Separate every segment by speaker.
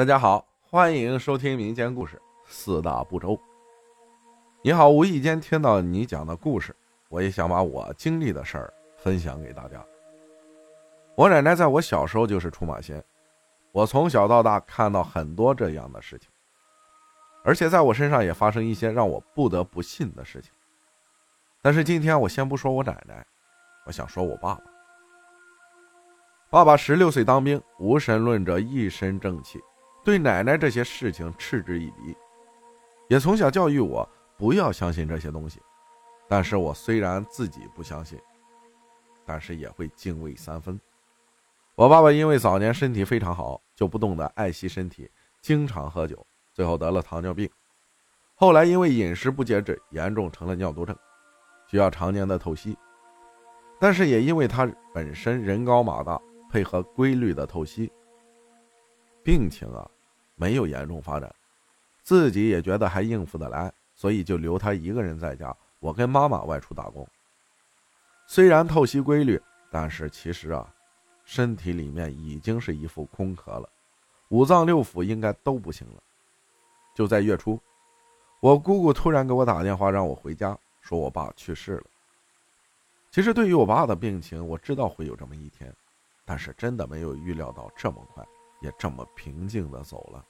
Speaker 1: 大家好，欢迎收听民间故事四大不周。你好，无意间听到你讲的故事，我也想把我经历的事儿分享给大家。我奶奶在我小时候就是出马仙，我从小到大看到很多这样的事情，而且在我身上也发生一些让我不得不信的事情。但是今天我先不说我奶奶，我想说我爸爸。爸爸十六岁当兵，无神论者，一身正气，对奶奶这些事情嗤之以鼻，也从小教育我不要相信这些东西。但是我虽然自己不相信，但是也会敬畏三分。我爸爸因为早年身体非常好，就不懂得爱惜身体，经常喝酒，最后得了糖尿病。后来因为饮食不节制，严重成了尿毒症，需要常年的透析。但是也因为他本身人高马大，配合规律的透析，病情啊没有严重发展，自己也觉得还应付得来，所以就留他一个人在家，我跟妈妈外出打工。虽然透析规律，但是其实啊。身体里面已经是一副空壳了，五脏六腑应该都不行了。就在月初，我姑姑突然给我打电话，让我回家，说我爸去世了。其实对于我爸的病情，我知道会有这么一天，但是真的没有预料到这么快，也这么平静的走了。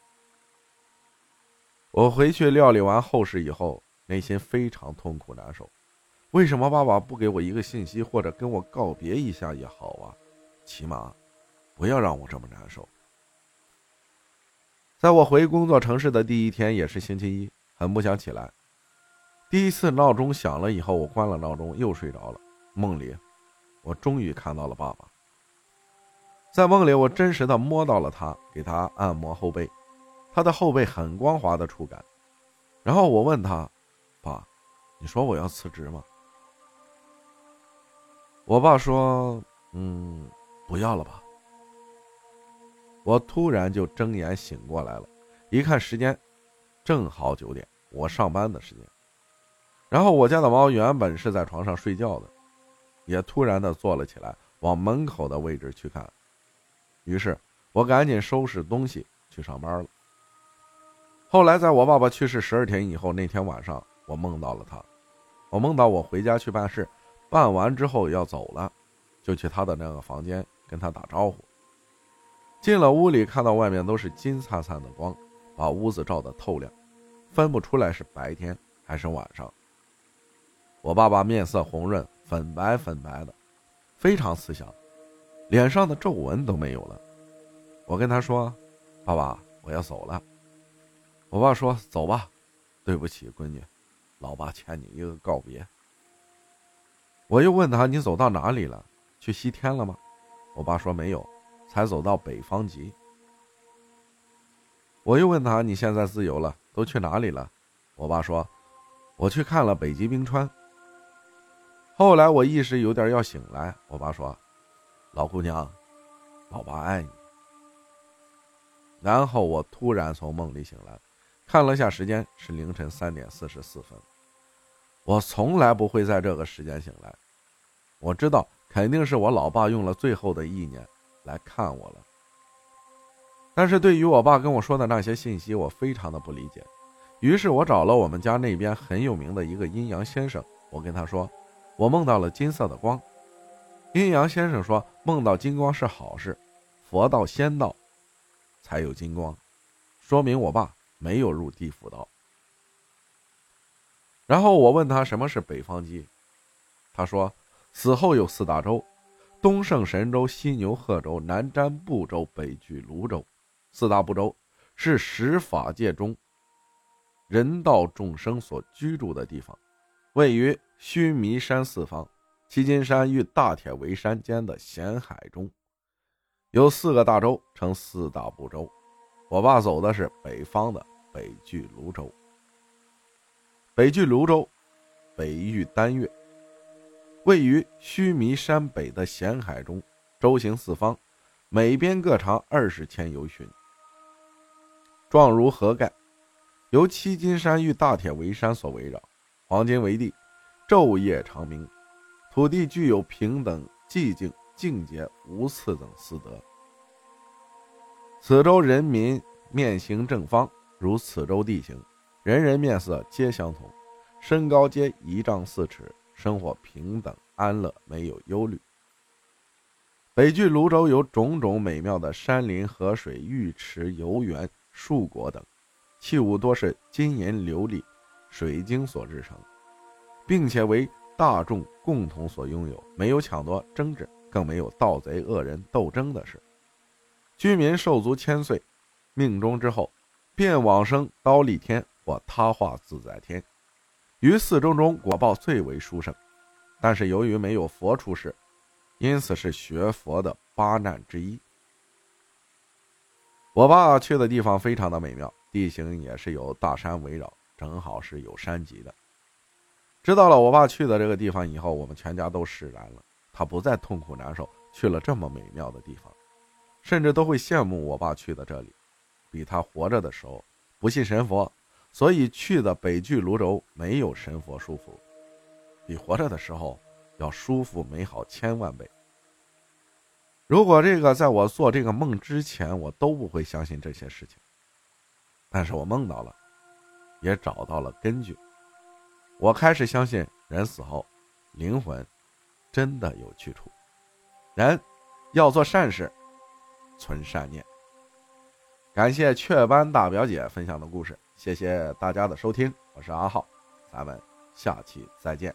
Speaker 1: 我回去料理完后事以后，内心非常痛苦难受。为什么爸爸不给我一个信息，或者跟我告别一下也好啊？起码，不要让我这么难受。在我回工作城市的第一天，也是星期一，很不想起来。第一次闹钟响了以后，我关了闹钟，又睡着了。梦里，我终于看到了爸爸。在梦里，我真实的摸到了他，给他按摩后背，他的后背很光滑的触感。然后我问他：“爸，你说我要辞职吗？”我爸说：“嗯。”不要了吧！我突然就睁眼醒过来了，一看时间，正好九点，我上班的时间。然后我家的猫原本是在床上睡觉的，也突然的坐了起来，往门口的位置去看。于是我赶紧收拾东西去上班了。后来在我爸爸去世十二天以后，那天晚上我梦到了他，我梦到我回家去办事，办完之后要走了，就去他的那个房间。跟他打招呼，进了屋里，看到外面都是金灿灿的光，把屋子照得透亮，分不出来是白天还是晚上。我爸爸面色红润，粉白粉白的，非常慈祥，脸上的皱纹都没有了。我跟他说：“爸爸，我要走了。”我爸说：“走吧，对不起，闺女，老爸欠你一个告别。”我又问他：“你走到哪里了？去西天了吗？”我爸说没有，才走到北方极。我又问他：“你现在自由了，都去哪里了？”我爸说：“我去看了北极冰川。”后来我意识有点要醒来，我爸说：“老姑娘，老爸爱你。”然后我突然从梦里醒来，看了下时间，是凌晨三点四十四分。我从来不会在这个时间醒来，我知道。肯定是我老爸用了最后的意念来看我了。但是对于我爸跟我说的那些信息，我非常的不理解。于是我找了我们家那边很有名的一个阴阳先生，我跟他说，我梦到了金色的光。阴阳先生说，梦到金光是好事，佛道仙道才有金光，说明我爸没有入地府道。然后我问他什么是北方极，他说。死后有四大洲：东胜神州、西牛贺州、南瞻部洲、北俱泸州。四大部洲是十法界中人道众生所居住的地方，位于须弥山四方、七金山与大铁围山间的咸海中，有四个大洲，称四大部洲。我爸走的是北方的北俱泸州。北俱泸州，北域丹月。位于须弥山北的咸海中，周行四方，每边各长二十千由旬，状如河盖，由七金山与大铁围山所围绕，黄金为地，昼夜长明，土地具有平等、寂静、净洁、无次等四德。此州人民面形正方，如此州地形，人人面色皆相同，身高皆一丈四尺，生活平等安乐，没有忧虑。北距泸州有种种美妙的山林、河水、浴池、游园、树果等，器物多是金银琉璃、水晶所制成，并且为大众共同所拥有，没有抢夺争执，更没有盗贼恶人斗争的事。居民寿足千岁，命中之后，便往生刀立天或他化自在天，于四中中果报最为殊胜。但是由于没有佛出世。因此是学佛的八难之一。我爸去的地方非常的美妙，地形也是有大山围绕，正好是有山脊的。知道了我爸去的这个地方以后，我们全家都释然了。他不再痛苦难受，去了这么美妙的地方，甚至都会羡慕我爸去的这里，比他活着的时候不信神佛，所以去的北距泸州没有神佛束缚，比活着的时候。要舒服美好千万倍。如果这个在我做这个梦之前，我都不会相信这些事情。但是我梦到了，也找到了根据。我开始相信人死后，灵魂真的有去处。人要做善事，存善念。感谢雀斑大表姐分享的故事，谢谢大家的收听，我是阿浩，咱们下期再见。